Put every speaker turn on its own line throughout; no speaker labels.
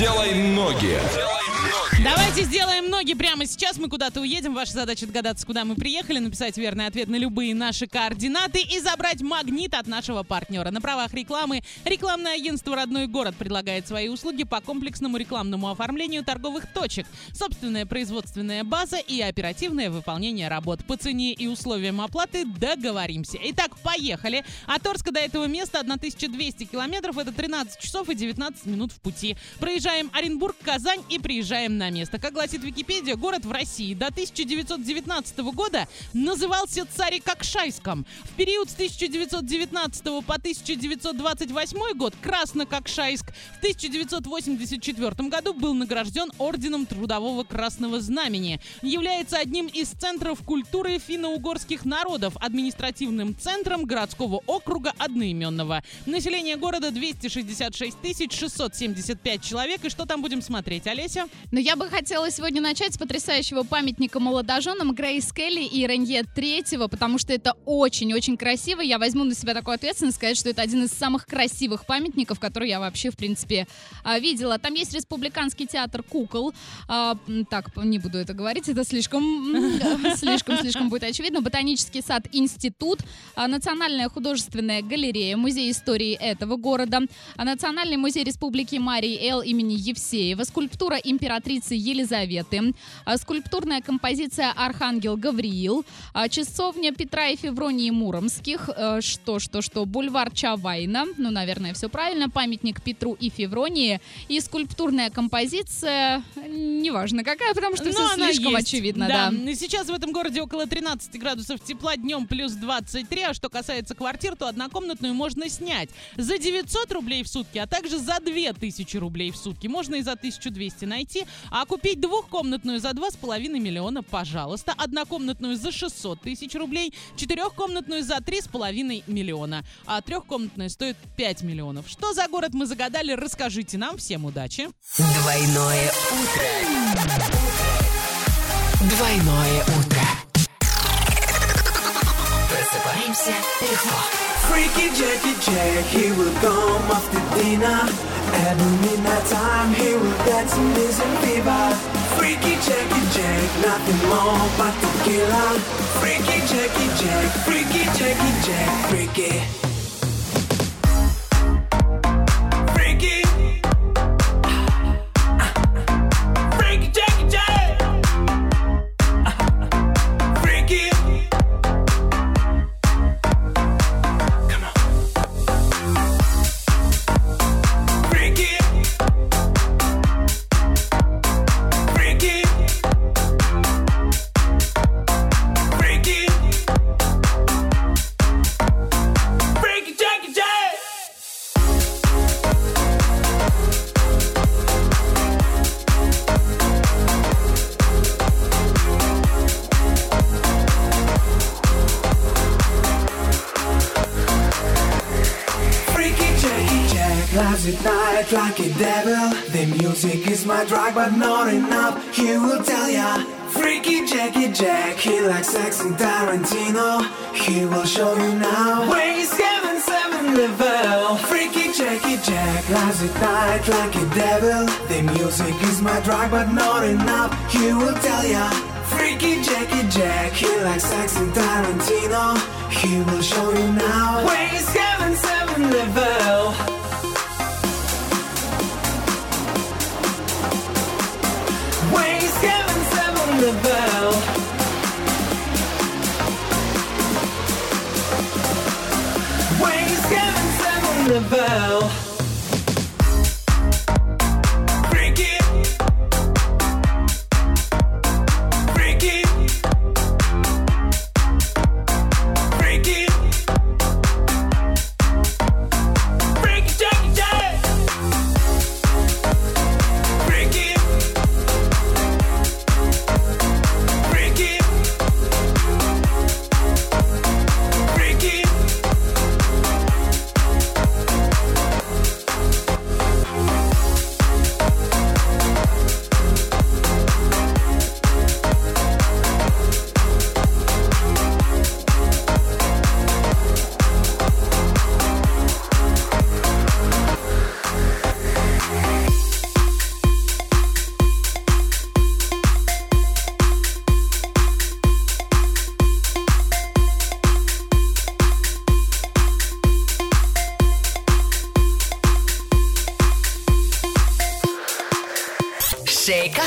Делай ноги.
Давайте сделаем ноги прямо сейчас. Мы куда-то уедем. Ваша задача догадаться, куда мы приехали, написать верный ответ на любые наши координаты и забрать магнит от нашего партнера. На правах рекламы рекламное агентство «Родной город» предлагает свои услуги по комплексному рекламному оформлению торговых точек. Собственная производственная база и оперативное выполнение работ. По цене и условиям оплаты договоримся. Итак, поехали. От Орска до этого места 1200 километров. Это 13 часов и 19 минут в пути. Проезжаем Оренбург, Казань и приезжаем на место. Как гласит Википедия, город в России до 1919 года назывался Царикокшайском. В период с 1919 по 1928 год Краснококшайск. В 1984 году был награжден Орденом Трудового Красного Знамени. Является одним из центров культуры финно-угорских народов, административным центром городского округа одноименного. Население города 266 675 человек. И что там будем смотреть, Олеся?
Но я бы хотела сегодня начать с потрясающего памятника молодоженам Грейс Келли и Ренье Третьего, потому что это очень-очень красиво. Я возьму на себя такую ответственность сказать, что это один из самых красивых памятников, которые я вообще, в принципе, а, видела. Там есть республиканский театр кукол. А, так, не буду это говорить, это слишком, слишком-слишком будет очевидно. Ботанический сад «Институт», а, Национальная художественная галерея, музей истории этого города, Национальный музей Республики Марии Эл имени Евсеева, скульптура императрицы Елизаветы, скульптурная композиция «Архангел Гавриил», часовня Петра и Февронии Муромских, что, что, что, бульвар Чавайна, ну, наверное, все правильно, памятник Петру и Февронии и скульптурная композиция, неважно какая, потому что
Но
все
она
слишком
есть.
очевидно,
да.
да.
И Сейчас в этом городе около 13 градусов тепла, днем плюс 23. А что касается квартир, то однокомнатную можно снять за 900 рублей в сутки, а также за 2000 рублей в сутки. Можно и за 1200 найти. А купить двухкомнатную за 2,5 миллиона, пожалуйста. Однокомнатную за 600 тысяч рублей. Четырехкомнатную за 3,5 миллиона. А трехкомнатная стоит 5 миллионов. Что за город мы загадали, расскажите нам. Всем удачи.
Двойное утро. Двойное утро. Просыпаемся легко.
Freaky Jackie Jack, he will come after dinner. At midnight time, he will dance in his fever. Freaky Jackie Jack, nothing more but. Freaky Jackie Jack, Freaky Jackie Jack. Freaky. Lives at night like a devil. The music is my drug, but not enough. He will tell ya. Freaky Jackie Jack, he likes sex and Tarantino. He will show you now. Where heaven seven seven level? Freaky Jackie Jack lives at night like a devil. The music is my drug, but not enough. He will tell ya. Freaky Jackie Jack, he likes sex and Tarantino. He will show you now. Where is heaven seven level?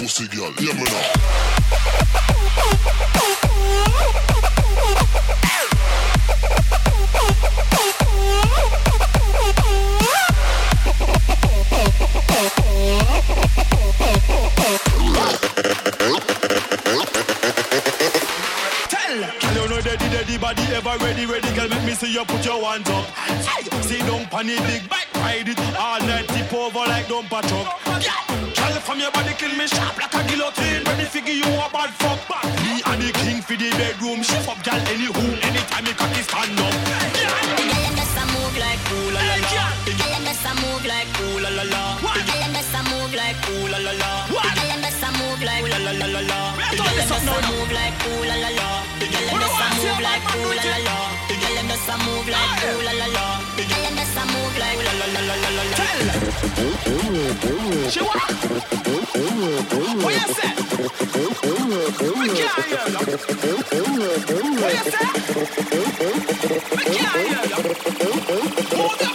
Pussy girl, hear me now.
Tell. Girl, you know daddy, daddy, body ever ready, ready. Girl, make me see you put your hands up. Hey, See down pan the big bike, ride it all night, tip over like dumper truck. Yeah, girl from your body kill me sharp like a guillotine. When Ready figure you a bad fuck back. Me and the king for the bedroom. Shift up, girl, any room, anytime me cocky stand up. Yeah, girl, best I move like ooh la la la. Girl, best I move like ooh la la la. Girl, best I move like ooh la la la. Girl, best I move like ooh la la la. Girl, best I move like ooh la la la. Girl, best I move like ooh move like ooh la la la. What is that? What is that?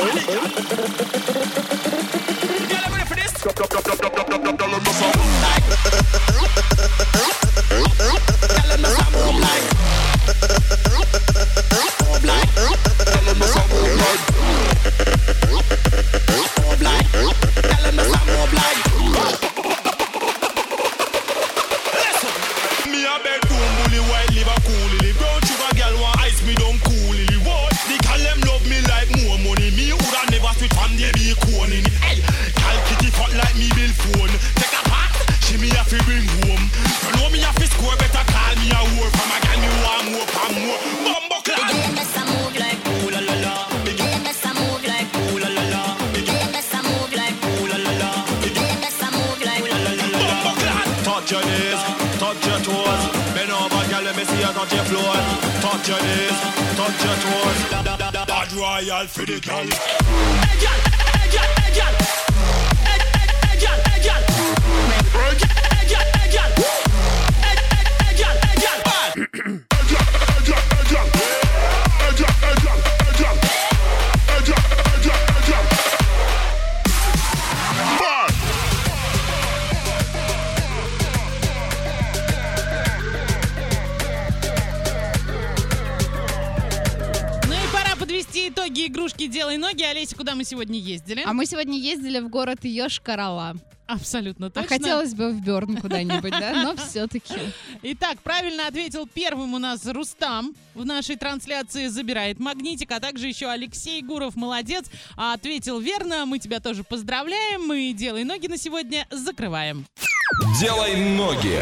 Touch your knees, touch your toes. Bend over, girl, let me see you touch your floor. Touch your knees, touch your toes. Bad royal for the girl. Hey, girl,
игрушки «Делай ноги». Олеся, куда мы сегодня ездили?
А мы сегодня ездили в город Йошкар-Ола.
Абсолютно
А
точно.
хотелось бы в Берн куда-нибудь, да? Но все-таки.
Итак, правильно ответил первым у нас Рустам. В нашей трансляции забирает магнитик, а также еще Алексей Гуров, молодец. А ответил верно, мы тебя тоже поздравляем. Мы «Делай ноги» на сегодня закрываем.
Делай ноги.